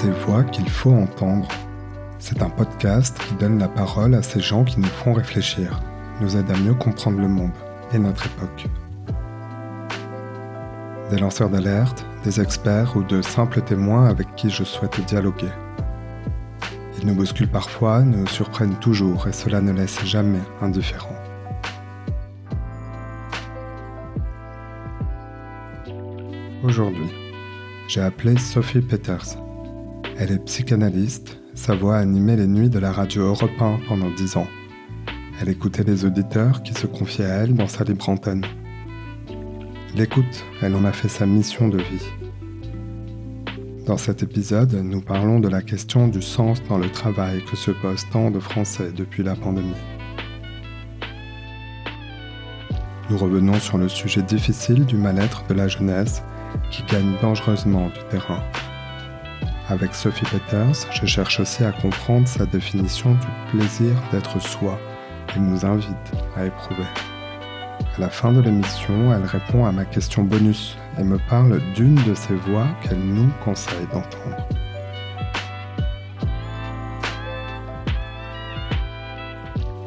ces voix qu'il faut entendre. C'est un podcast qui donne la parole à ces gens qui nous font réfléchir, nous aident à mieux comprendre le monde et notre époque. Des lanceurs d'alerte, des experts ou de simples témoins avec qui je souhaite dialoguer. Ils nous bousculent parfois, nous surprennent toujours et cela ne laisse jamais indifférents. Aujourd'hui, j'ai appelé Sophie Peters. Elle est psychanalyste, sa voix animait les nuits de la radio Europe 1 pendant dix ans. Elle écoutait les auditeurs qui se confiaient à elle dans sa libre antenne. L'écoute, elle en a fait sa mission de vie. Dans cet épisode, nous parlons de la question du sens dans le travail que se posent tant de Français depuis la pandémie. Nous revenons sur le sujet difficile du mal-être de la jeunesse qui gagne dangereusement du terrain. Avec Sophie Peters, je cherche aussi à comprendre sa définition du plaisir d'être soi qu'elle nous invite à éprouver. À la fin de l'émission, elle répond à ma question bonus et me parle d'une de ces voix qu'elle nous conseille d'entendre.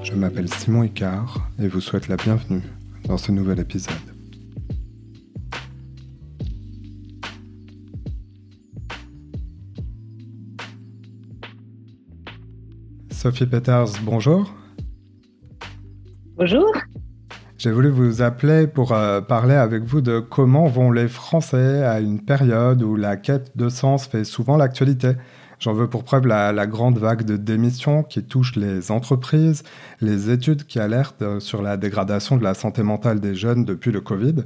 Je m'appelle Simon Icard et vous souhaite la bienvenue dans ce nouvel épisode. Sophie Peters, bonjour. Bonjour. J'ai voulu vous appeler pour euh, parler avec vous de comment vont les Français à une période où la quête de sens fait souvent l'actualité. J'en veux pour preuve la, grande vague de démissions qui touche les entreprises, les études qui alertent sur la dégradation de la santé mentale des jeunes depuis le Covid.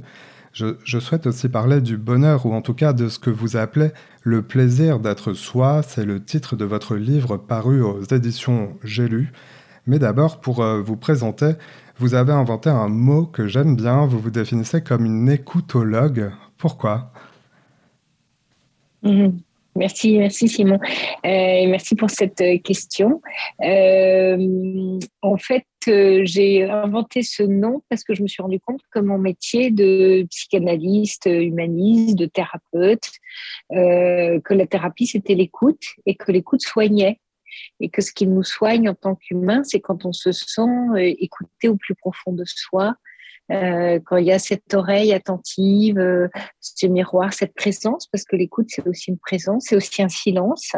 Je, souhaite aussi parler du bonheur, ou en tout cas de ce que vous appelez le plaisir d'être soi. C'est le titre de votre livre paru aux éditions J'ai lu. Mais d'abord, pour euh, vous présenter, vous avez inventé un mot que j'aime bien. Vous vous définissez comme une écoutologue. Pourquoi? Mhm. Merci, merci Simon. Euh, merci pour cette euh, question. En fait, j'ai inventé ce nom parce que je me suis rendu compte que mon métier de psychanalyste, humaniste, de thérapeute, que la thérapie c'était l'écoute et que l'écoute soignait et que ce qui nous soigne en tant qu'humain, c'est quand on se sent écouté au plus profond de soi, euh, quand il y a cette oreille attentive, euh, ce miroir, cette présence, parce que l'écoute c'est aussi une présence, c'est aussi un silence.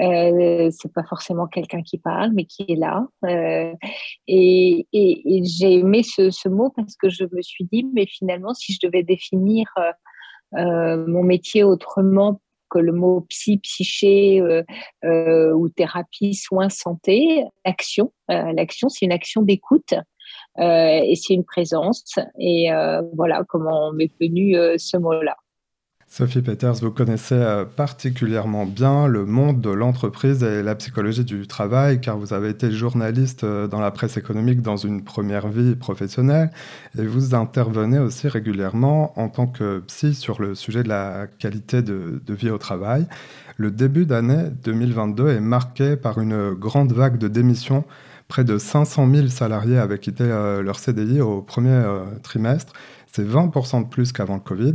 Euh, c'est pas forcément quelqu'un qui parle, mais qui est là. Euh, et, et, et j'ai aimé ce, ce, mot parce que je me suis dit, mais finalement, si je devais définir euh, mon métier autrement que le mot psy, psyché ou thérapie, soins, santé, action. L'action, c'est une action d'écoute. Euh, et c'est une présence. Et euh, voilà comment m'est venu euh, ce mot-là. Sophie Peters, vous connaissez particulièrement bien le monde de l'entreprise et la psychologie du travail, car vous avez été journaliste dans la presse économique dans une première vie professionnelle, et vous intervenez aussi régulièrement en tant que psy sur le sujet de la qualité de, de vie au travail. Le début d'année 2022 est marqué par une grande vague de démissions Près de 500 000 salariés avaient quitté euh, leur CDI au premier euh, trimestre. C'est 20% de plus qu'avant le Covid.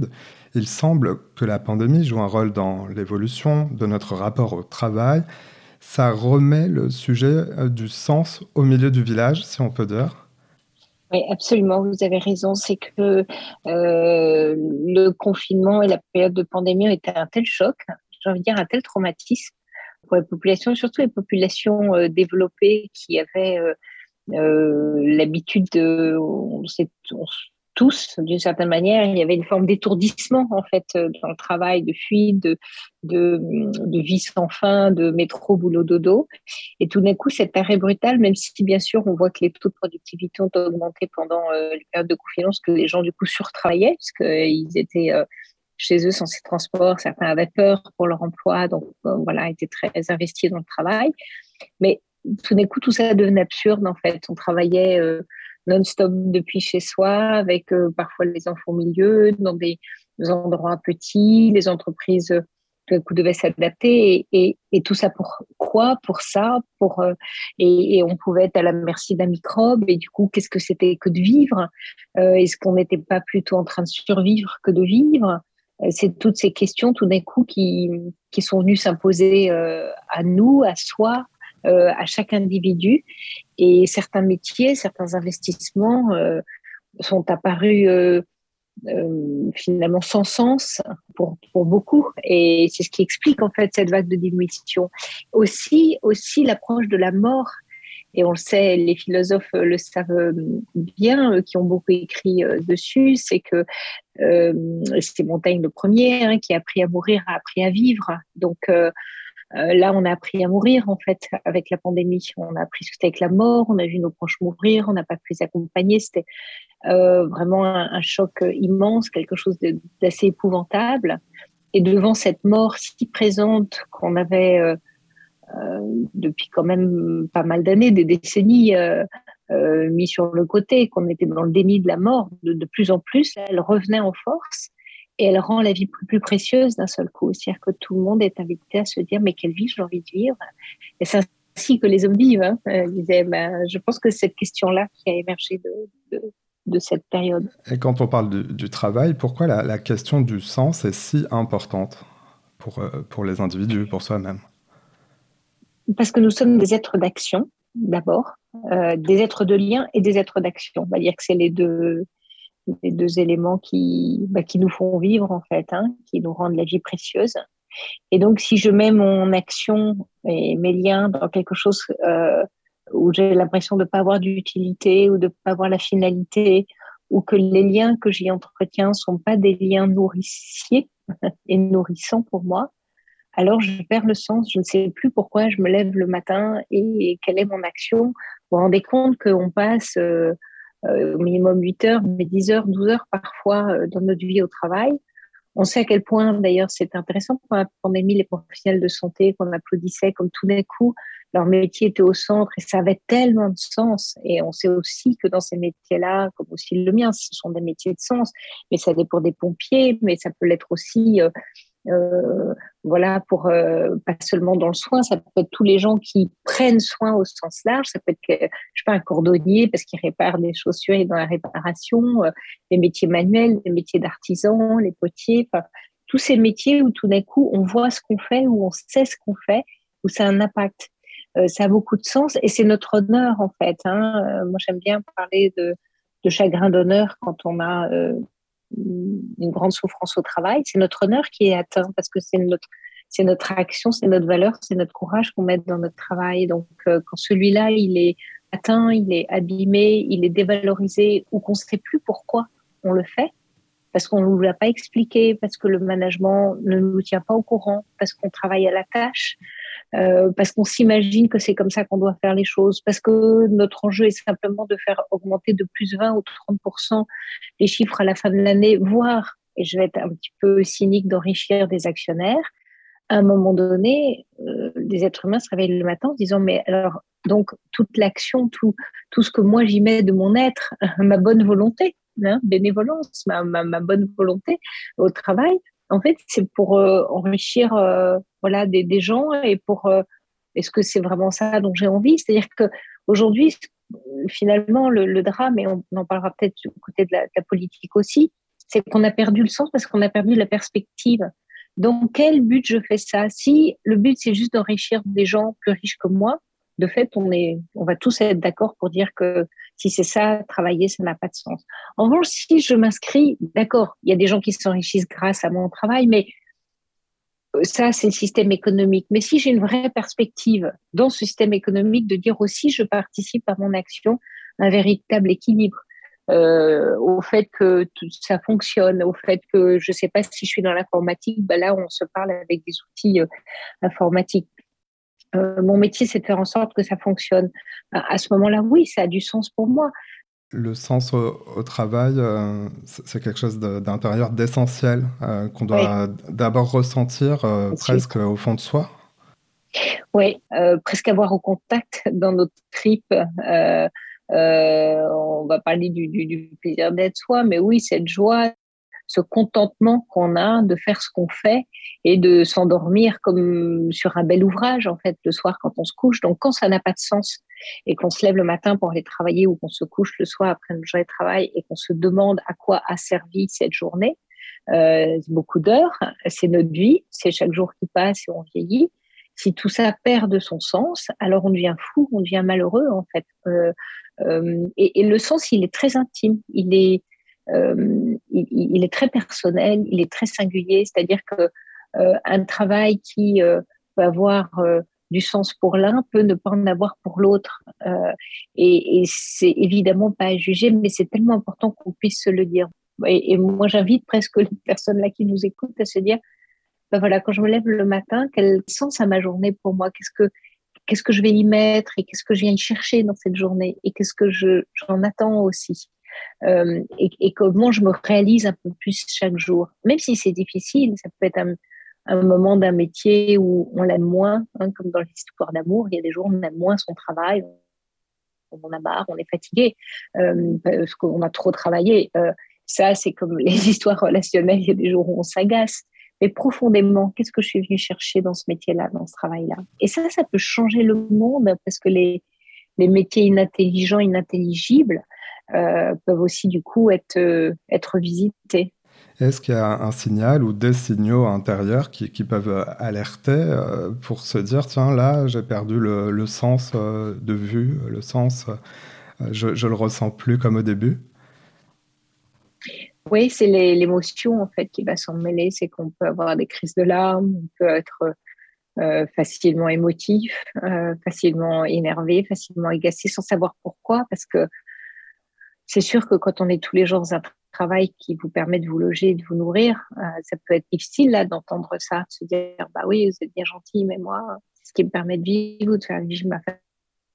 Il semble que la pandémie joue un rôle dans l'évolution de notre rapport au travail. Ça remet le sujet euh, du sens au milieu du village, si on peut dire. Oui, absolument, vous avez raison. C'est que le confinement et la période de pandémie ont été un tel choc, j'ai envie de dire un tel traumatisme, pour les populations, surtout les populations euh, développées qui avaient euh, euh, l'habitude de, tous, d'une certaine manière, il y avait une forme d'étourdissement en fait dans le travail, de fuite, de, vie sans fin, de métro, boulot, dodo. Et tout d'un coup, cet arrêt brutal, même si bien sûr on voit que les taux de productivité ont augmenté pendant les périodes de confinement, que les gens du coup surtravaillaient, parce qu'ils étaient chez eux sans ces transports. Certains avaient peur pour leur emploi, donc euh, voilà, étaient très investis dans le travail. Mais tout d'un coup, tout ça devenait absurde en fait. On travaillait euh, non-stop depuis chez soi, avec euh, parfois les enfants au milieu, dans des, endroits petits. Les entreprises tout d'un coup devaient s'adapter et, et, tout ça pour quoi? Pour ça, pour et, et, on pouvait être à la merci d'un microbe et du coup qu'est-ce que c'était que de vivre? Est-ce qu'on n'était pas plutôt en train de survivre que de vivre? C'est toutes ces questions tout d'un coup qui, qui sont venues s'imposer à nous, à soi, à chaque individu. Et certains métiers, certains investissements sont apparus euh, finalement sans sens pour, beaucoup. Et c'est ce qui explique en fait cette vague de diminution. Aussi, aussi l'approche de la mort. Et on le sait, les philosophes le savent bien, qui ont beaucoup écrit euh, dessus, c'est que euh, c'est Montaigne le premier hein, qui a appris à mourir, a appris à vivre. Donc euh, euh, là, on a appris à mourir en fait avec la pandémie. On a appris ce que c'était avec la mort, on a vu nos proches mourir, on n'a pas pu les accompagner. C'était euh, vraiment un, choc immense, quelque chose d'assez épouvantable. Et devant cette mort si présente qu'on avait euh, depuis quand même pas mal d'années, des décennies, mis sur le côté, qu'on était dans le déni de la mort de plus en plus, elle revenait en force et elle rend la vie plus, précieuse d'un seul coup. C'est-à-dire que tout le monde est invité à se dire mais quelle vie j'ai envie de vivre? Et c'est ainsi que les hommes vivent. Hein. Euh, ben, je pense que c'est cette question-là qui a émergé de, de, cette période. Et quand on parle du, travail, pourquoi la, question du sens est si importante pour, euh, pour les individus, pour soi-même? Parce que nous sommes des êtres d'action, d'abord, euh, des êtres de lien et des êtres d'action. On va dire que c'est les deux, les deux éléments qui, bah, qui nous font vivre, en fait, hein, qui nous rendent la vie précieuse. Et donc, si je mets mon action et mes liens dans quelque chose euh, où j'ai l'impression de ne pas avoir d'utilité ou de ne pas avoir la finalité, ou que les liens que j'y entretiens ne sont pas des liens nourriciers et nourrissants pour moi, alors je perds le sens. Je ne sais plus pourquoi je me lève le matin et, quelle est mon action. Vous vous rendez compte qu'on passe euh, au minimum 8 heures, mais 10 heures, 12 heures parfois euh, dans notre vie au travail. On sait à quel point, d'ailleurs, c'est intéressant pour la pandémie, les professionnels de santé qu'on applaudissait comme tout d'un coup, leur métier était au centre et ça avait tellement de sens. Et on sait aussi que dans ces métiers-là, comme aussi le mien, ce sont des métiers de sens, mais ça l'est pour des pompiers, mais ça peut l'être aussi euh, euh, voilà, pour euh, pas seulement dans le soin, ça peut être tous les gens qui prennent soin au sens large. Ça peut être, je sais pas, un cordonnier parce qu'il répare des chaussures et dans la réparation, euh, les métiers manuels, les métiers d'artisan, les potiers, enfin tous ces métiers où tout d'un coup on voit ce qu'on fait, où on sait ce qu'on fait, où ça a un impact. ça a beaucoup de sens et c'est notre honneur en fait. Hein. moi j'aime bien parler de, de chagrin d'honneur quand on a une grande souffrance au travail, c'est notre honneur qui est atteint parce que c'est notre, c'est notre action, c'est notre valeur, c'est notre courage qu'on met dans notre travail. Donc, euh, quand celui-là, il est atteint, il est abîmé, il est dévalorisé ou qu'on ne sait plus pourquoi on le fait, parce qu'on ne nous l'a pas expliqué, parce que le management ne nous tient pas au courant, parce qu'on travaille à la tâche, euh, parce qu'on s'imagine que c'est comme ça qu'on doit faire les choses, parce que notre enjeu est simplement de faire augmenter de plus 20 ou 30% les chiffres à la fin de l'année, voire, et je vais être un petit peu cynique, d'enrichir des actionnaires. À un moment donné, euh, des êtres humains se réveillent le matin en se disant mais alors donc toute l'action, tout tout ce que moi j'y mets de mon être, ma bonne volonté, hein, bénévolence, ma, ma, ma bonne volonté au travail, en fait, c'est pour euh, enrichir euh, voilà des, gens et pour euh, est-ce que c'est vraiment ça dont j'ai envie? C'est-à-dire que aujourd'hui, finalement, le, drame et on, en parlera peut-être du côté de la, de la politique aussi, c'est qu'on a perdu le sens parce qu'on a perdu la perspective. Dans quel but je fais ça? Si le but c'est juste d'enrichir des gens plus riches que moi, de fait, on, est, on va tous être d'accord pour dire que si c'est ça, travailler, ça n'a pas de sens. En revanche, si je m'inscris, d'accord, il y a des gens qui s'enrichissent grâce à mon travail, mais euh, ça, c'est le système économique. Mais si j'ai une vraie perspective dans ce système économique de dire aussi, je participe à mon action, un véritable équilibre. Euh, au fait que tout ça fonctionne, au fait que je ne sais pas si je suis dans l'informatique, ben là on se parle avec des outils euh, informatiques. Euh, mon métier, c'est de faire en sorte que ça fonctionne. À, ce moment-là, oui, ça a du sens pour moi. Le sens au, travail, euh, c'est quelque chose d'intérieur, d'essentiel, euh, qu'on doit d'abord ressentir presque au fond de soi. Oui, presque avoir au contact dans notre trip. on va parler du, du plaisir d'être soi, mais oui, cette joie ce contentement qu'on a de faire ce qu'on fait et de s'endormir comme sur un bel ouvrage, en fait, le soir quand on se couche. Donc, quand ça n'a pas de sens et qu'on se lève le matin pour aller travailler ou qu'on se couche le soir après une journée de travail et qu'on se demande à quoi a servi cette journée, c'est beaucoup d'heures, c'est notre vie, c'est chaque jour qui passe et on vieillit. Si tout ça perd de son sens, alors on devient fou, on devient malheureux en fait. et, le sens, il est très intime, il est, il, est très personnel, il est très singulier. C'est-à-dire que un travail qui peut avoir du sens pour l'un peut ne pas en avoir pour l'autre. Euh, et, et c'est évidemment pas à juger, mais c'est tellement important qu'on puisse se le dire. Et, moi, j'invite presque les personnes là qui nous écoutent à se dire, ben voilà, quand je me lève le matin, quel sens a ma journée pour moi? Qu'est-ce que qu'est-ce que je vais y mettre et qu'est-ce que je viens y chercher dans cette journée? Et qu'est-ce que je j'en attends aussi? Euh, et, et, comment je me réalise un peu plus chaque jour, même si c'est difficile, ça peut être un, moment d'un métier où on l'aime moins, hein, comme dans l'histoire d'amour, il y a des jours où on aime moins son travail, on en a marre, on est fatigué euh, parce qu'on a trop travaillé. Euh, ça, c'est comme les histoires relationnelles, il y a des jours où on s'agace. Mais profondément, qu'est-ce que je suis venue chercher dans ce métier-là, dans ce travail-là? Et ça, ça peut changer le monde parce que les, métiers inintelligents, inintelligibles peuvent aussi du coup être, être visités. Est-ce qu'il y a un signal ou des signaux intérieurs qui, peuvent alerter euh, pour se dire, tiens, là, j'ai perdu le, sens euh, de vue, le sens, euh, je ne le ressens plus comme au début? Oui, c'est l'émotion en fait qui va s'en mêler. C'est qu'on peut avoir des crises de larmes, on peut être facilement émotif, facilement énervé, facilement agacé sans savoir pourquoi, parce que c'est sûr que quand on est tous les jours un travail qui vous permet de vous loger, de vous nourrir, euh, ça peut être difficile là d'entendre ça, de se dire bah oui, vous êtes bien gentil, mais moi, ce qui me permet de vivre, de faire vivre ma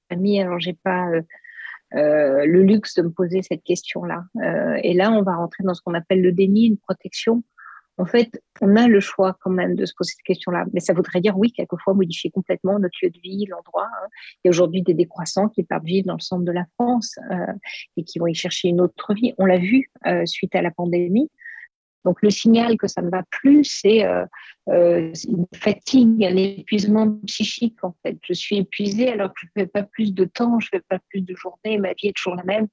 famille. Alors j'ai pas euh, euh, le luxe de me poser cette question-là. et là, on va rentrer dans ce qu'on appelle le déni, une protection en fait, on a le choix quand même de se poser cette question-là. Mais ça voudrait dire, oui, quelquefois modifier complètement notre lieu de vie, l'endroit. Hein. Il y a aujourd'hui des décroissants qui partent vivre dans le centre de la France euh, et qui vont y chercher une autre vie. On l'a vu euh, suite à la pandémie. Donc le signal que ça ne va plus, c'est euh, une fatigue, un épuisement psychique en fait. Je suis épuisée alors que je ne fais pas plus de temps, je ne fais pas plus de journées, ma vie est toujours la même.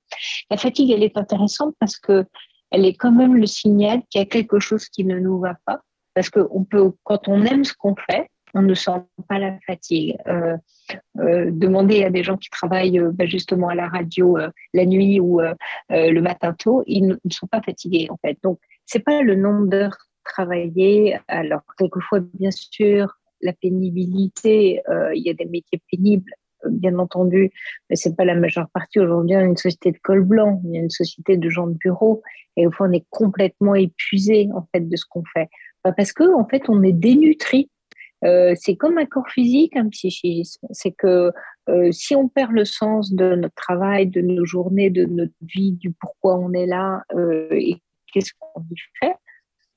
La fatigue, elle est intéressante parce que elle est quand même le signal qu'il y a quelque chose qui ne nous va pas. Parce que on peut, quand on aime ce qu'on fait, on ne sent pas la fatigue. Euh, euh, demander à des gens qui travaillent euh, bah, justement à la radio la nuit ou le matin tôt, ils ne sont pas fatigués en fait. Donc c'est pas le nombre d'heures travaillées. Alors quelquefois, bien sûr, la pénibilité. il y a des métiers pénibles bien entendu, mais c'est pas la majeure partie. Aujourd'hui, on a une société de col blanc, y a une société de gens de bureau, et au fond, on est complètement épuisé en fait de ce qu'on fait, parce que en fait, on est dénutri. Euh, c'est comme un corps physique, un psychisme. C'est que euh, si on perd le sens de notre travail, de nos journées, de notre vie, du pourquoi on est là euh, et qu'est-ce qu'on y fait,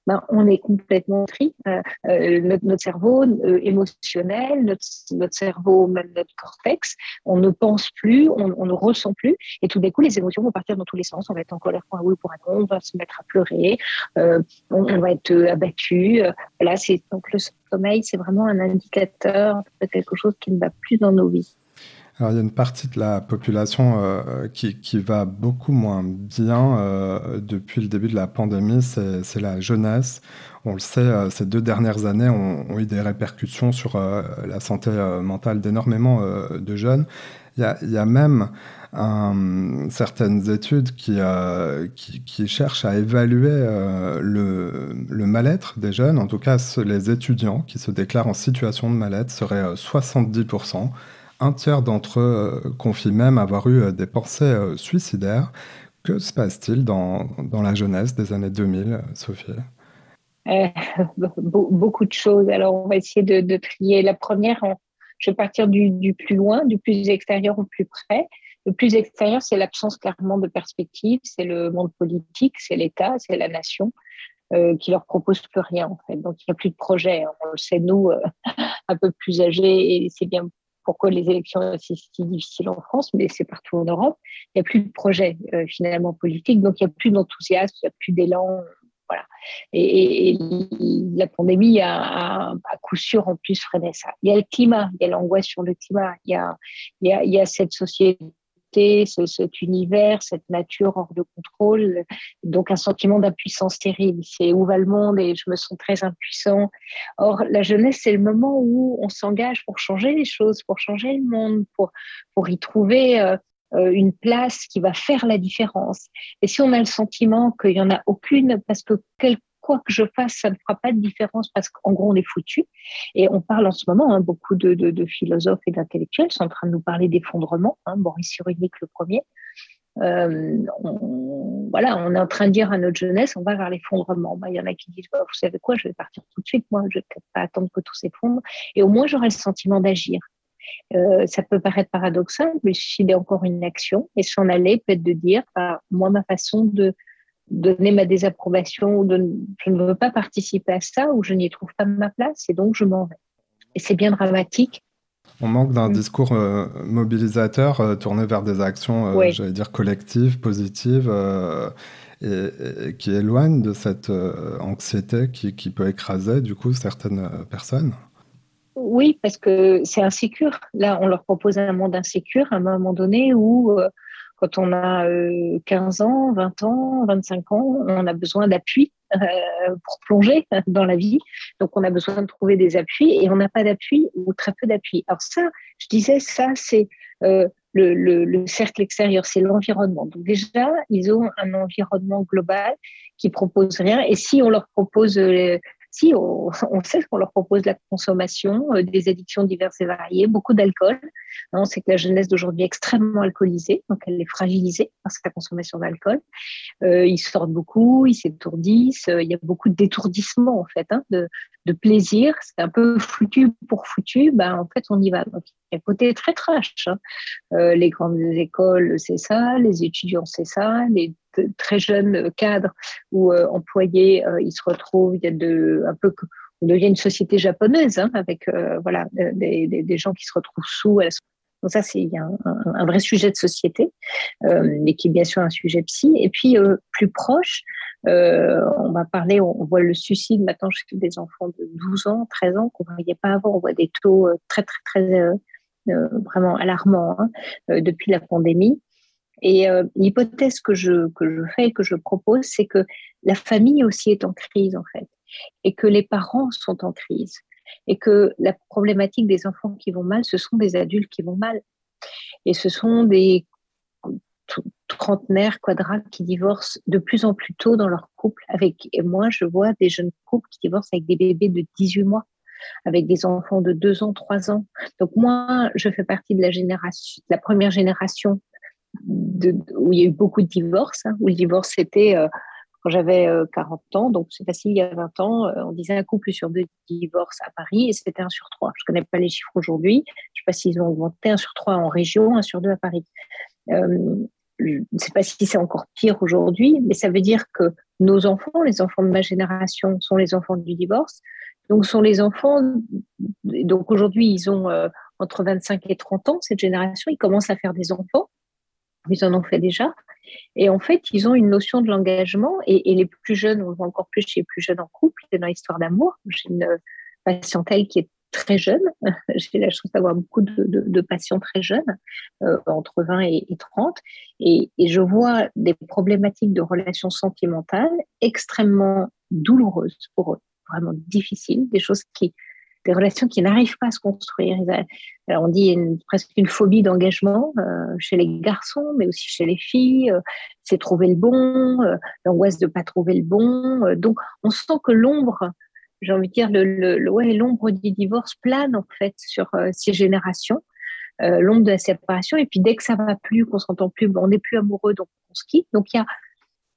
ben, on est complètement tri. Euh, euh, notre, cerveau euh, émotionnel, notre, cerveau, même notre cortex, on ne pense plus, on, ne ressent plus, et tout d'un coup, les émotions vont partir dans tous les sens. On va être en colère pour un oui pour un non, on va se mettre à pleurer, on, va être abattu. Là, c'est donc le sommeil, c'est vraiment un indicateur de quelque chose qui ne va plus dans nos vies. Alors, il y a une partie de la population euh, qui, qui, va beaucoup moins bien euh, depuis le début de la pandémie, c'est la jeunesse. On le sait, euh, ces deux dernières années ont, ont eu des répercussions sur la santé mentale d'énormément de jeunes. Il y, a, il y a, même certaines études qui, qui, qui, cherchent à évaluer le, le mal-être des jeunes. En tout cas, les étudiants qui se déclarent en situation de mal-être seraient 70% un tiers d'entre eux euh, confient même avoir eu euh, des pensées euh, suicidaires. Que se passe-t-il dans, dans, la jeunesse des années 2000, Sophie? Beaucoup de choses. Alors, on va essayer de, trier. La première, je vais partir du, plus loin, du plus extérieur au plus près. Le plus extérieur, c'est l'absence clairement de perspective, c'est le monde politique, c'est l'État, c'est la nation. Euh, qui leur propose plus rien. Donc il n'y a plus de projet. On le sait nous, un peu plus âgés, et c'est bien pourquoi les élections sont si difficiles en France, mais c'est partout en Europe. Il n'y a plus de projet euh, finalement politique, donc il n'y a plus d'enthousiasme, il n'y a plus d'élan. Voilà. Et, la pandémie a, à coup sûr en plus freiné ça. Il y a le climat, il y a l'angoisse sur le climat, il y a, il y a, il y a cette société cet univers, cette nature hors de contrôle, donc un sentiment d'impuissance terrible. C'est où va le monde et je me sens très impuissant. Or, la jeunesse, c'est le moment où on s'engage pour changer les choses, pour changer le monde, pour, pour y trouver euh, euh, une place qui va faire la différence. Et si on a le sentiment qu'il n'y en a aucune, parce que quel quoi que je fasse, ça ne fera pas de différence parce qu'en gros, on est foutu. Et on parle en ce moment, hein, beaucoup de, philosophes et d'intellectuels sont en train de nous parler d'effondrement. Hein, Boris Cyrulnik, le premier. Euh, voilà, on est en train de dire à notre jeunesse, on va vers l'effondrement. Bah, il y en a qui disent, bah, vous savez quoi, je vais partir tout de suite, moi, je ne vais pas attendre que tout s'effondre. Et au moins, j'aurai le sentiment d'agir. Euh, ça peut paraître paradoxal, mais y a encore une action et s'en aller, peut-être de dire, bah, moi, ma façon de donner ma désapprobation ou de, je ne veux pas participer à ça ou je n'y trouve pas ma place et donc je m'en vais. Et c'est bien dramatique. On manque d'un mm. discours euh, mobilisateur euh, tourné vers des actions, euh, j'allais dire, collectives, positives, et, qui éloignent de cette anxiété qui, qui, peut écraser du coup certaines personnes. Oui, parce que c'est insécure. Là, on leur propose un monde insécure à un moment donné où quand on a 15 euh, ans, 20 ans, 25 ans, on a besoin d'appui euh, pour plonger dans la vie. Donc, on a besoin de trouver des appuis et on n'a pas d'appui ou très peu d'appui. Alors ça, je disais, ça, c'est euh, le, le, cercle extérieur, c'est l'environnement. Donc déjà, ils ont un environnement global qui propose rien. Et si on leur propose si on, sait qu'on leur propose la consommation, euh, des addictions diverses et variées, beaucoup d'alcool. Hein, on sait que la jeunesse d'aujourd'hui est extrêmement alcoolisée, donc elle est fragilisée par cette consommation d'alcool. Euh, ils sortent beaucoup, ils s'étourdissent, euh, il y a beaucoup détourdissement en fait, hein, de, plaisir. C'est un peu foutu pour foutu, ben, en fait on y va. Donc il y a un côté très trash. Hein. les grandes écoles, c'est ça, les étudiants, c'est ça, les très jeunes cadres ou euh, employés, euh, ils se retrouvent, il y a de, un peu, devient une société japonaise hein, avec euh, voilà des, des, gens qui se retrouvent sous. Donc ça, c'est un, un, vrai sujet de société, mais qui est bien sûr un sujet psy. Et puis plus proche, on va parler, on, voit le suicide maintenant chez des enfants de 12 ans, 13 ans qu'on ne voyait pas avant. On voit des taux très très très vraiment alarmants hein, depuis la pandémie. Et euh, l'hypothèse que je, que je fais et que je propose, c'est que la famille aussi est en crise, en fait, et que les parents sont en crise, et que la problématique des enfants qui vont mal, ce sont des adultes qui vont mal. Et ce sont des trentenaires, quadrats qui divorcent de plus en plus tôt dans leur couple. Avec, et moi, je vois des jeunes couples qui divorcent avec des bébés de 18 mois avec des enfants de 2 ans, 3 ans. Donc moi, je fais partie de la génération, la première génération où il y a eu beaucoup de divorces, hein, où le divorce c'était euh, quand j'avais 40 euh, ans, donc c'est facile, il y a 20 ans, euh, on disait un couple sur deux divorces à Paris et c'était un sur trois. Je ne connais pas les chiffres aujourd'hui, je ne sais pas s'ils ont augmenté un sur trois en région, un sur deux à Paris. je ne sais pas si c'est encore pire aujourd'hui, mais ça veut dire que nos enfants, les enfants de ma génération, sont les enfants du divorce. Donc, sont les enfants. Donc, aujourd'hui, ils ont entre 25 et 30 ans, cette génération. Ils commencent à faire des enfants ils en ont fait déjà. Et en fait, ils ont une notion de l'engagement. Et, les plus jeunes, on le voit encore plus chez les plus jeunes en couple, c'est dans l'histoire d'amour. J'ai une patientèle qui est très jeune. J'ai la chance d'avoir beaucoup de, patients très jeunes, euh, entre 20 et, 30. Et, et, je vois des problématiques de relations sentimentales extrêmement douloureuses pour eux, vraiment difficiles, des choses qui des relations qui n'arrivent pas à se construire. on dit une, presque une phobie d'engagement euh, chez les garçons, mais aussi chez les filles. Euh, c'est trouver le bon, euh, l'angoisse de pas trouver le bon. donc, on sent que l'ombre, j'ai envie de dire, le, ouais, l'ombre du divorce plane en fait sur ces générations. l'ombre de la séparation et puis dès que ça va plus qu'on s'entend plus on n'est plus amoureux donc on se quitte donc y a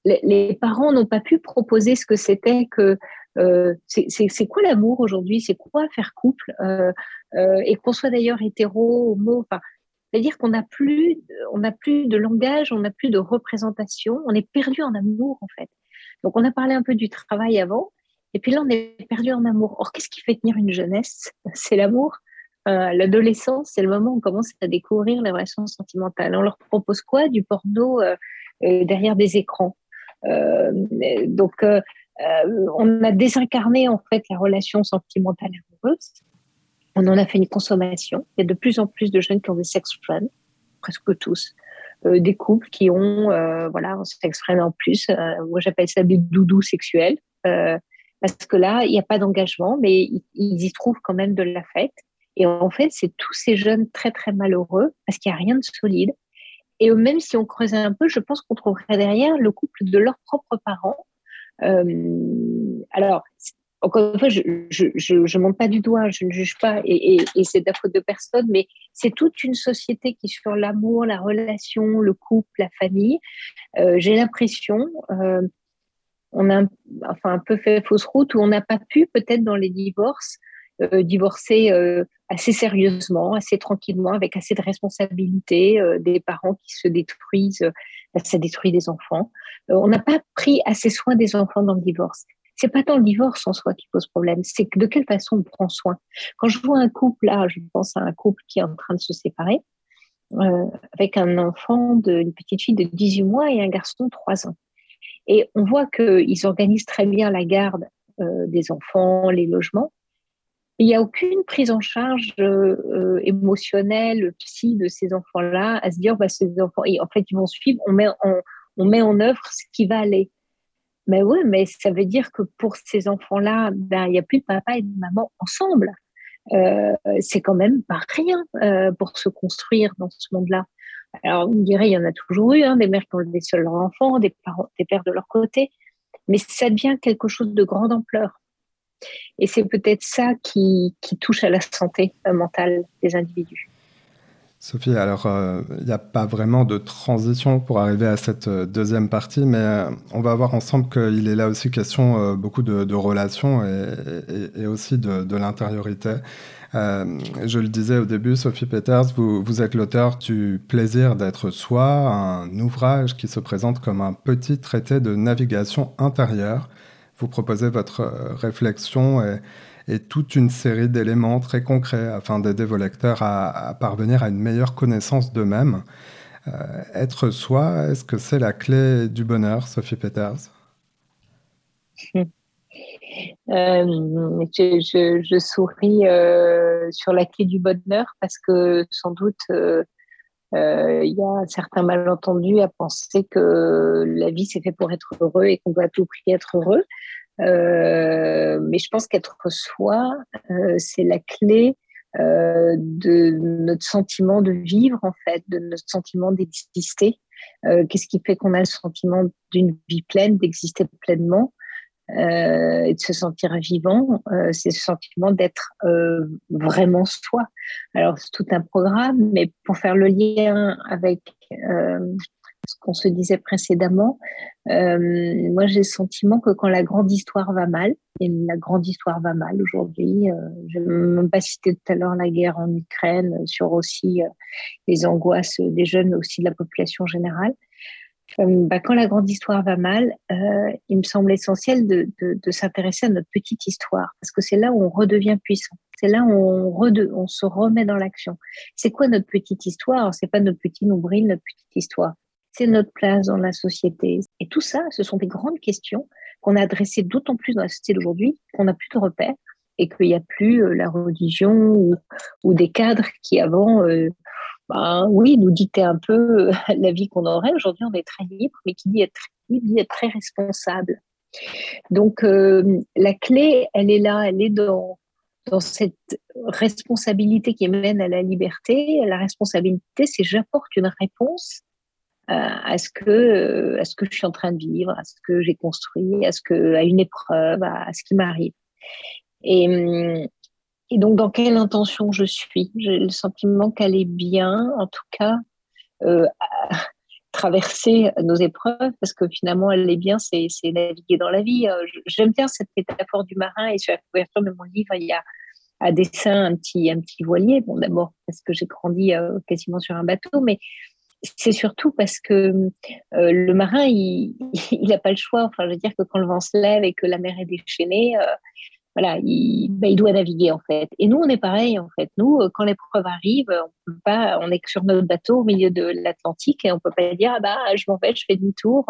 les, parents n'ont pas pu proposer ce que c'était que euh, c'est quoi l'amour aujourd'hui? C'est quoi faire couple? Euh, euh, Et qu'on soit d'ailleurs hétéro, homo, c'est-à-dire qu'on n'a plus, on n'a plus de langage, on n'a plus de représentation, on est perdu en amour en fait. Donc on a parlé un peu du travail avant, et puis là on est perdu en amour. Or qu'est-ce qui fait tenir une jeunesse? C'est l'amour. L'adolescence, c'est le moment où on commence à découvrir les relations sentimentales. On leur propose quoi? Du porno derrière des écrans. donc euh, on a désincarné en fait la relation sentimentale amoureuse. On en a fait une consommation. Il y a de plus en plus de jeunes qui ont des sex friends, presque tous. des couples qui ont, voilà, on s'exprime en plus, moi j'appelle ça des doudous sexuels, parce que là, il n'y a pas d'engagement, mais ils, y trouvent quand même de la fête. Et en fait, c'est tous ces jeunes très, très malheureux parce qu'il n'y a rien de solide. Et même si on creusait un peu, je pense qu'on trouverait derrière le couple de leurs propres parents. Euh, alors, encore une fois, je ne monte pas du doigt, je ne juge pas, et, c'est de la faute de personne, mais c'est toute une société qui, sur l'amour, la relation, le couple, la famille, euh, j'ai l'impression, euh, on a enfin, un peu fait fausse route, où on n'a pas pu, peut-être dans les divorces, divorcer assez sérieusement, assez tranquillement, avec assez de responsabilité, des parents qui se détruisent, ça détruit des enfants. on n'a pas pris assez soin des enfants dans le divorce. C'est pas tant le divorce en soi qui pose problème, c'est de quelle façon on prend soin. Quand je vois un couple là, je pense à un couple qui est en train de se séparer, avec un enfant, de, une petite fille de 18 mois et un garçon de 3 ans. Et on voit qu'ils organisent très bien la garde des enfants, les logements, il n'y a aucune prise en charge euh, émotionnelle, psy de ces enfants-là, à se dire, bah, ces enfants, en fait, ils vont suivre, on met en, on met en œuvre ce qui va aller. Mais oui, mais ça veut dire que pour ces enfants-là, ben, il n'y a plus de papa et de maman ensemble. Euh, c'est quand même pas rien euh, pour se construire dans ce monde-là. Alors, on dirait, il y en a toujours eu, hein, des mères qui ont laissé leurs enfants, des, parents, des pères de leur côté, mais ça devient quelque chose de grande ampleur. Et c'est peut-être ça qui, touche à la santé mentale des individus. Sophie, alors il euh, n'y a pas vraiment de transition pour arriver à cette euh, deuxième partie, mais euh, on va voir ensemble qu'il est là aussi question beaucoup de, relations et, aussi de, l'intériorité. je le disais au début, Sophie Peters, vous êtes l'auteur du Plaisir d'être soi, un ouvrage qui se présente comme un petit traité de navigation intérieure vous proposez votre euh, réflexion et, toute une série d'éléments très concrets afin d'aider vos lecteurs à, parvenir à une meilleure connaissance d'eux-mêmes. Euh, être soi, est-ce que c'est la clé du bonheur, Sophie Peters? Euh, je, souris sur la clé du bonheur parce que sans doute il y a certains malentendus à penser que la vie c'est fait pour être heureux et qu'on doit à tout prix être heureux. Euh, mais je pense qu'être soi, euh, c'est la clé euh, de notre sentiment de vivre, en fait, de notre sentiment d'exister. Qu'est-ce qui fait qu'on a le sentiment d'une vie pleine, d'exister pleinement? Et de se sentir vivant, c'est ce sentiment d'être vraiment soi. Alors c'est tout un programme, mais pour faire le lien avec ce qu'on se disait précédemment, euh, moi j'ai le sentiment que quand la grande histoire va mal, et la grande histoire va mal aujourd'hui, euh, je ne même pas citer tout à l'heure la guerre en Ukraine, sur aussi euh, les angoisses des jeunes, mais aussi de la population générale. Bah, quand la grande histoire va mal, il me semble essentiel de, s'intéresser à notre petite histoire, parce que c'est là où on redevient puissant. C'est là où on, on se remet dans l'action. C'est quoi notre petite histoire? C'est pas notre petit nombril, notre petite histoire c'est notre place dans la société. Et tout ça, ce sont des grandes questions qu'on a adressées d'autant plus dans la société d'aujourd'hui qu'on n'a plus de repères et qu'il n'y a plus euh, la religion ou, des cadres qui avant, euh, ben, oui, nous dictaient un peu euh, la vie qu'on aurait. Aujourd'hui, on est très libre, mais qui dit être libre dit être très responsable. Donc, la clé, elle est là, elle est dans, dans cette responsabilité qui mène à la liberté. La responsabilité, c'est j'apporte une réponse à ce que euh, à ce que je suis en train de vivre, à ce que j'ai construit, à ce que à une épreuve, à, ce qui m'arrive. Et, hum, et donc dans quelle intention je suis? J'ai le sentiment qu'elle est bien, en tout cas, euh, traverser nos épreuves, parce que finalement elle est bien, c'est naviguer dans la vie. Euh, j'aime bien cette métaphore du marin et sur la couverture de mon livre, il y a à dessin un petit un petit voilier. Bon d'abord parce que j'ai grandi euh, quasiment sur un bateau, mais c'est surtout parce que euh, le marin, il n'a pas le choix. Enfin, je veux dire que quand le vent se lève et que la mer est déchaînée, voilà, il, ben, il, doit naviguer en fait. Et nous, on est pareil en fait. Nous, euh, quand l'épreuve arrive, on peut pas, on est sur notre bateau au milieu de l'Atlantique et on peut pas dire ah bah je m'en vais, je fais demi-tour.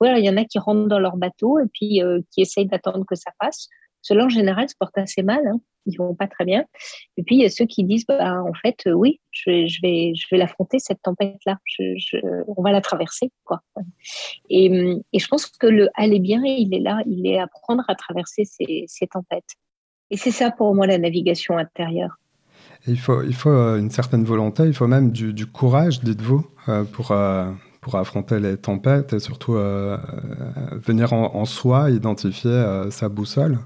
Voilà, il y en a qui rentrent dans leur bateau et puis qui essayent d'attendre que ça passe. Cela en général se porte assez mal. Hein. Ils vont pas très bien. Et puis il y a ceux qui disent, bah, en fait, oui, je je vais, je vais l'affronter cette tempête-là. on va la traverser, quoi. Et, et, je pense que le aller bien, il est là, il est apprendre à traverser ces, ces tempêtes. Et c'est ça pour moi la navigation intérieure. il faut, il faut une certaine volonté, il faut même du, du courage, dites-vous, pour, pour affronter les tempêtes et surtout euh, euh, venir en, soi, identifier euh, sa boussole.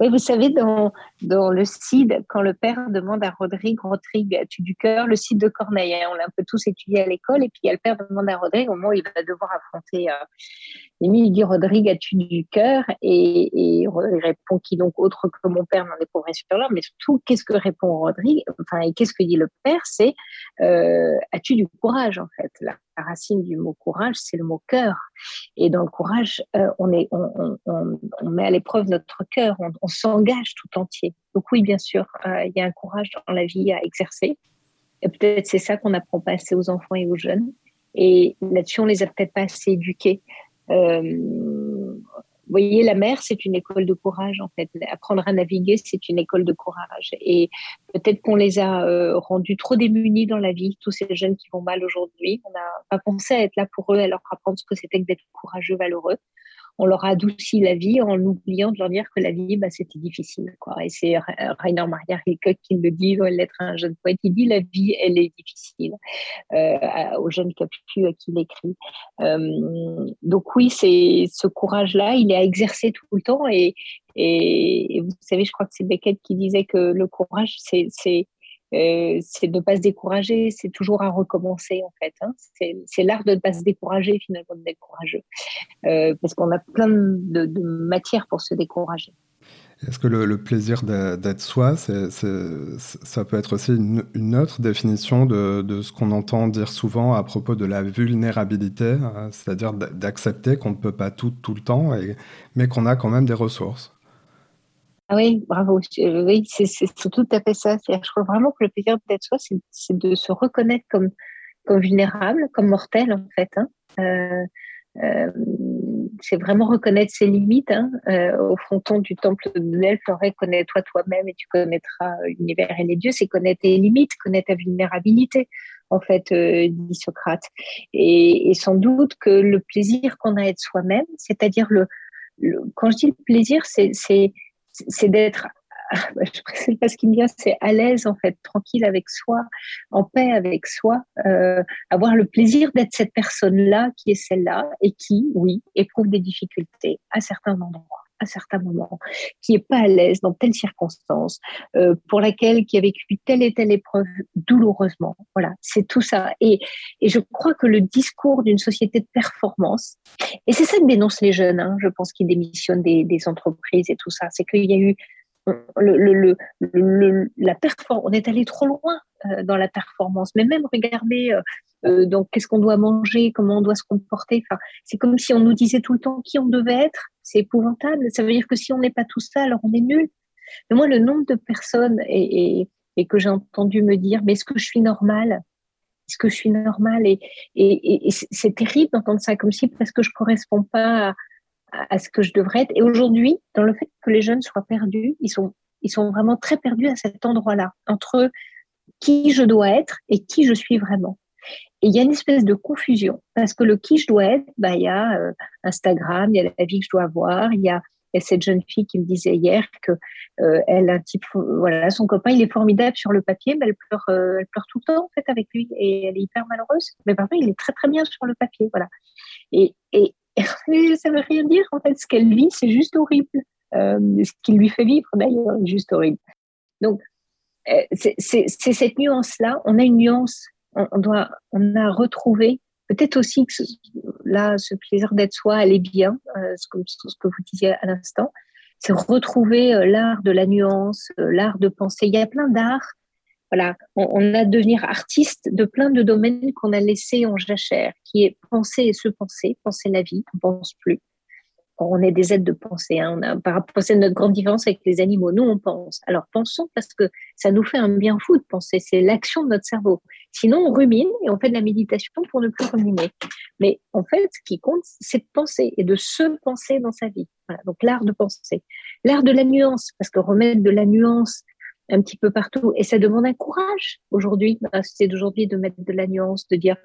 Oui, vous savez, dans, le CID, quand le père demande à Rodrigue, Rodrigue, as-tu du cœur? Le CID de Corneille, hein, on l'a un peu tous étudié à l'école, et puis il le père demande à Rodrigue, au moment où il va devoir affronter euh, il dit Rodrigue, as-tu du cœur et, et, il répond qui donc autre que mon père n'en est pour sur l'homme, mais surtout, qu'est-ce que répond Rodrigue Enfin, et qu'est-ce que dit le père C'est euh, as-tu du courage, en fait? La racine du mot courage, c'est le mot cœur. Et dans le courage, euh, on, est, on, on, on, met à l'épreuve notre cœur, on, s'engage tout entier. Donc oui, bien sûr, euh, il y a un courage dans la vie à exercer. Et peut-être c'est ça qu'on n'apprend pas assez aux enfants et aux jeunes. Et là-dessus, on les a peut-être pas assez éduqués. Euh, vous voyez, la mer, c'est une école de courage, en fait. Apprendre à naviguer, c'est une école de courage. Et peut-être qu'on les a euh, rendus trop démunis dans la vie, tous ces jeunes qui vont mal aujourd'hui. On n'a pas pensé à être là pour eux, à leur apprendre ce que c'était que d'être courageux, valeureux on leur a adouci la vie en oubliant de leur dire que la vie, bah, c'était difficile. Quoi. Et c'est Rainer Maria Rilke qui le dit dans Lettre à un jeune poète. Il dit la vie, elle est difficile euh, aux jeunes capuchus à qui il écrit. Euh, donc oui, c'est ce courage-là, il est à exercer tout le temps. Et, et, vous savez, je crois que c'est Beckett qui disait que le courage, c'est euh, c'est de ne pas se décourager, c'est toujours à recommencer en fait. Hein. C'est l'art de ne pas se décourager finalement, d'être courageux, euh, parce qu'on a plein de, de matières pour se décourager. Est-ce que le, plaisir d'être soi, ça peut être aussi une, autre définition de, de ce qu'on entend dire souvent à propos de la vulnérabilité, hein, c'est-à-dire d'accepter qu'on ne peut pas tout tout le temps, mais qu'on a quand même des ressources? Ah oui, bravo. Oui, c'est tout à fait ça. Je crois vraiment que le plaisir d'être soi, c'est de se reconnaître comme, comme vulnérable, comme mortel, en fait. Hein. Euh, euh, c'est vraiment reconnaître ses limites. Hein. Euh, au fronton du temple de Delphes, connais-toi toi-même et tu connaîtras l'univers et les dieux. C'est connaître tes limites, connaître ta vulnérabilité, en fait, dit Socrate. Et, et, sans doute que le plaisir qu'on a à être soi-même, c'est-à-dire le, le, quand je dis le plaisir, c'est c'est d'être je sais pas ce qui me vient, c'est à l'aise en fait, tranquille avec soi, en paix avec soi, euh, avoir le plaisir d'être cette personne-là qui est celle-là et qui, oui, éprouve des difficultés à certains endroits, à certains moments, qui est pas à l'aise dans telle circonstance, euh, pour laquelle qui a vécu telle et telle épreuve douloureusement. Voilà, c'est tout ça. Et, et je crois que le discours d'une société de performance, et c'est ça que dénoncent les jeunes, hein, je pense, qui démissionnent des, des entreprises et tout ça, c'est qu'il y a eu le, le, la on est allé trop loin euh, dans la performance, mais même regarder euh, euh, donc qu'est-ce qu'on doit manger, comment on doit se comporter. Enfin, c'est comme si on nous disait tout le temps qui on devait être. C'est épouvantable. Ça veut dire que si on n'est pas tout ça, alors on est nul. Mais moi, le nombre de personnes et, et, que j'ai entendu me dire, mais est-ce que je suis normale? Est-ce que je suis normale? Et, et c'est terrible d'entendre ça comme si parce que je correspond pas à, ce que je devrais être. Et aujourd'hui, dans le fait que les jeunes soient perdus, ils sont, ils sont vraiment très perdus à cet endroit-là, entre qui je dois être et qui je suis vraiment. Et il y a une espèce de confusion, parce que le qui je dois être, bah, il y a euh, Instagram, il y a la vie que je dois avoir, il y a, cette jeune fille qui me disait hier que euh, elle un type, voilà, son copain, il est formidable sur le papier, mais elle pleure, euh, elle pleure tout le temps en fait avec lui et elle est hyper malheureuse. Mais par contre, il est très très bien sur le papier, voilà. Et, et, ça veut rien dire. En fait, ce qu'elle vit, c'est juste horrible. Euh, ce qui lui fait vivre, d'ailleurs, est juste horrible. Donc, euh, c'est cette nuance-là. On a une nuance. On, doit, on a retrouvé. Peut-être aussi que là, ce plaisir d'être soi, elle est bien, euh, ce, que, ce que vous disiez à l'instant. C'est retrouver l'art de la nuance, l'art de penser. Il y a plein d'arts voilà, on, a devenir artiste de plein de domaines qu'on a laissés en jachère, qui est penser et se penser, penser la vie, on pense plus. on est des êtres de pensée. Hein. On a, par rapport à notre grande différence avec les animaux, nous on pense. Alors pensons parce que ça nous fait un bien fou de penser. C'est l'action de notre cerveau. Sinon on rumine et on fait de la méditation pour ne plus ruminer. Mais en fait, ce qui compte, c'est de penser et de se penser dans sa vie. Voilà. Donc l'art de penser, l'art de la nuance, parce que remettre de la nuance un petit peu partout et ça demande un courage aujourd'hui, c'est d'aujourd'hui de mettre de la nuance, de dire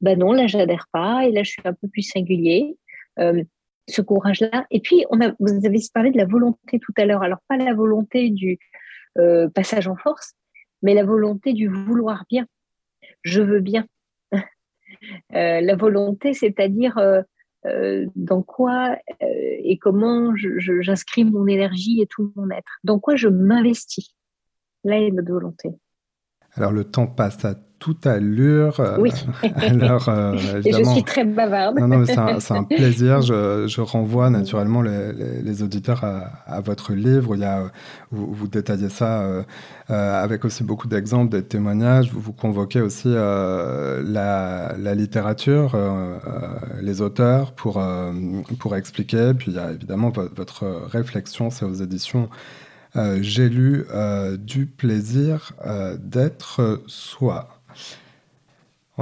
bah non là j'adhère pas et là je suis un peu plus singulier. Euh, ce courage-là. Et puis, vous avez parlé de la volonté tout à l'heure. Alors, pas la volonté du euh, passage en force, mais la volonté du vouloir bien. Je veux bien. Euh, la volonté, c'est-à-dire dans quoi et comment j'inscris mon énergie et tout mon être. Dans quoi je m'investis. Là est notre volonté. Alors, le temps passe à toute allure. Euh, oui. Alors, euh, Et je suis très bavarde. Non, non, c'est un, plaisir. Je, je, renvoie naturellement les, les, auditeurs à, votre livre. Il y a, vous, vous détaillez ça euh, avec aussi beaucoup d'exemples, des témoignages. Vous, vous convoquez aussi la, la, littérature, les auteurs pour, pour expliquer. Puis il y a évidemment votre réflexion, c'est aux éditions j'ai lu du plaisir d'être soi.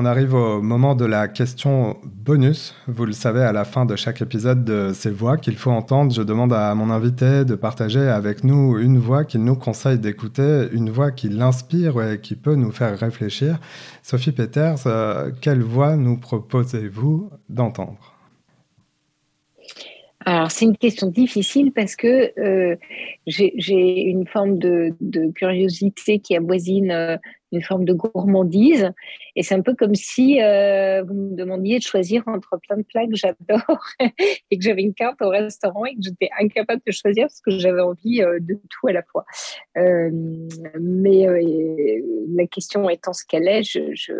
On arrive au moment de la question bonus. Vous le savez, à la fin de chaque épisode de ces voix qu'il faut entendre, je demande à mon invité de partager avec nous une voix qu'il nous conseille d'écouter, une voix qui l'inspire et qui peut nous faire réfléchir. Sophie Peters, euh, quelle voix nous proposez-vous d'entendre? Alors, c'est une question difficile parce que euh, j'ai une forme de, curiosité qui avoisine euh, une forme de gourmandise. Et c'est un peu comme si euh, vous me demandiez de choisir entre plein de plats que j'adore et que j'avais une carte au restaurant et que j'étais incapable de choisir parce que j'avais envie de tout à la fois. mais la question étant ce qu'elle est, je je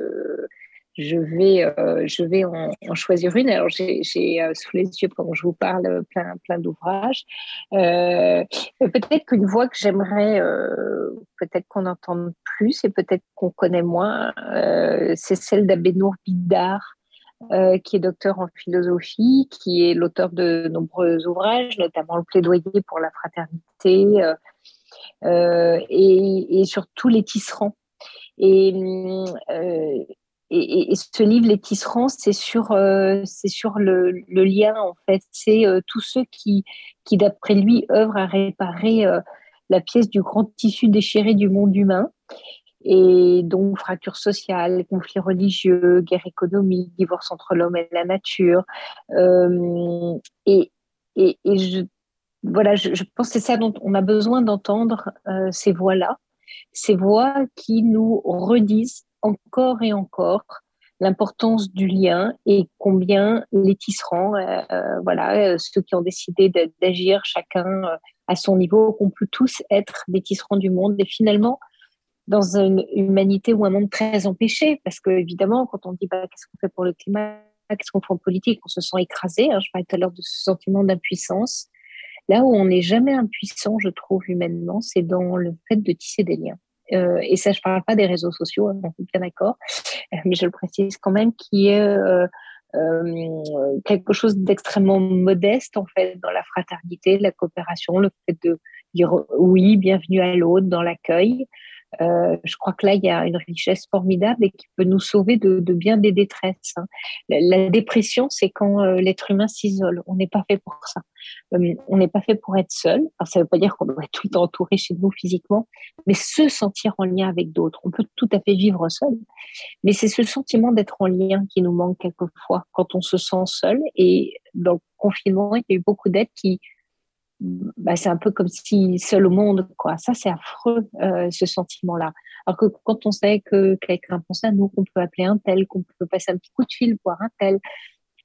vais, euh, je vais en, choisir une. Alors, j'ai euh, sous les yeux, quand je vous parle, plein, plein d'ouvrages. Euh, peut-être qu'une voix que j'aimerais, peut-être qu'on entende plus et peut-être qu'on connaît moins, c'est celle d'Abenour Bidar, qui est docteur en philosophie, qui est l'auteur de nombreux ouvrages, notamment le plaidoyer pour la fraternité et, et, sur tous les tisserands. Et et, et, ce livre, Les Tisserands, c'est sur, euh, c'est sur le, le, lien, en fait. C'est euh, tous ceux qui, qui d'après lui, œuvrent à réparer euh, la pièce du grand tissu déchiré du monde humain. Et donc, fracture sociale, conflits religieux, guerre économique, divorce entre l'homme et la nature. et, et, et je, voilà, je, je pense que c'est ça dont on a besoin d'entendre ces voix-là, ces voix qui nous redisent encore et encore l'importance du lien et combien les tisserands, euh, euh, voilà, euh, ceux qui ont décidé d'agir chacun à son niveau, qu'on peut tous être des tisserands du monde et finalement dans une humanité ou un monde très empêché, parce que évidemment, quand on dit bah, qu'est-ce qu'on fait pour le climat, qu'est-ce qu'on fait en politique, on se sent écrasé. Hein, je parlais tout à l'heure de ce sentiment d'impuissance. Là où on n'est jamais impuissant, je trouve humainement, c'est dans le fait de tisser des liens. Euh, et ça, je parle pas des réseaux sociaux, hein, on est bien d'accord, mais je le précise quand même, qui est euh, euh, quelque chose d'extrêmement modeste en fait dans la fraternité, la coopération, le fait de dire oui, bienvenue à l'autre, dans l'accueil. Euh, je crois que là, il y a une richesse formidable et qui peut nous sauver de, de bien des détresses. Hein. La, dépression, c'est quand euh, l'être humain s'isole. On n'est pas fait pour ça. Euh, on n'est pas fait pour être seul. Alors, ça ne veut pas dire qu'on doit être tout entouré chez nous physiquement, mais se sentir en lien avec d'autres. On peut tout à fait vivre seul, mais c'est ce sentiment d'être en lien qui nous manque quelquefois quand on se sent seul. Et dans le confinement, il y a eu beaucoup d'aides qui bah, c'est un peu comme si seul au monde, quoi. Ça, c'est affreux, euh, ce sentiment-là. Alors que quand on sait que quelqu'un pense à nous, qu'on peut appeler un tel, qu'on peut passer un petit coup de fil, voir un tel,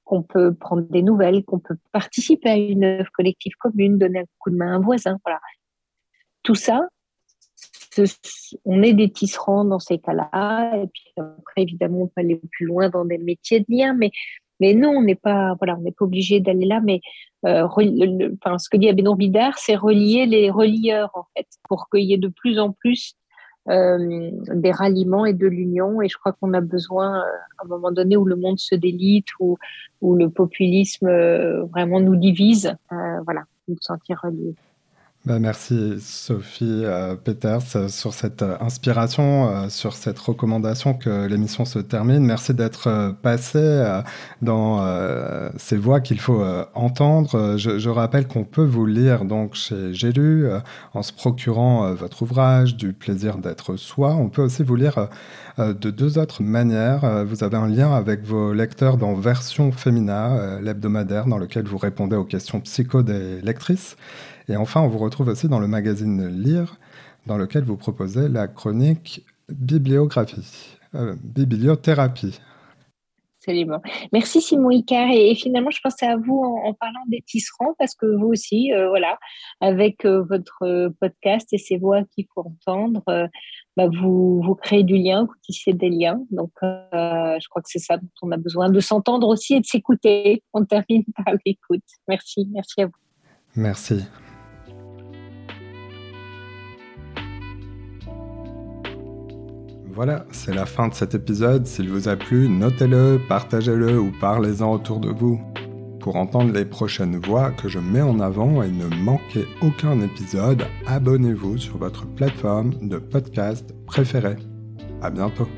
qu'on peut prendre des nouvelles, qu'on peut participer à une œuvre collective commune, donner un coup de main à un voisin, voilà. Tout ça, on est des tisserands dans ces cas-là. Et puis après, évidemment, on peut aller plus loin dans des métiers de lien, mais mais non, on n'est pas, voilà, on n'est pas obligé d'aller là. Mais euh, enfin, ce que dit Abénon Bidar, c'est relier les relieurs en fait, pour qu'il y ait de plus en plus des ralliements et de l'union. Et je crois qu'on a besoin, à un moment donné où le monde se délite, où, où le populisme vraiment nous divise, voilà, nous sentir reliés. Bah, merci Sophie euh, Peters euh, sur cette euh, inspiration, euh, sur cette recommandation que l'émission se termine. Merci d'être passé dans ces voix qu'il faut entendre. Je, je rappelle qu'on peut vous lire donc chez J'ai en se procurant votre ouvrage du plaisir d'être soi. On peut aussi vous lire de deux autres manières. Vous avez un lien avec vos lecteurs dans Version Femina, l'hebdomadaire dans lequel vous répondez aux questions psycho des lectrices. Et enfin, on vous retrouve aussi dans le magazine Lire, dans lequel vous proposez la chronique euh, bibliothérapie. Merci Simon Icar. Et, finalement, je pensais à vous en, parlant des tisserands, parce que vous aussi, euh, voilà, avec euh, votre podcast et ces voix qu'il faut entendre, bah, vous, vous créez du lien, vous tissez des liens. Donc, je crois que c'est ça dont on a besoin, de s'entendre aussi et de s'écouter. On termine par l'écoute. Merci, merci à vous. Merci. Voilà, c'est la fin de cet épisode. S'il vous a plu, notez-le, partagez-le ou parlez-en autour de vous. Pour entendre les prochaines voix que je mets en avant et ne manquer aucun épisode, abonnez-vous sur votre plateforme de podcast préférée. À bientôt.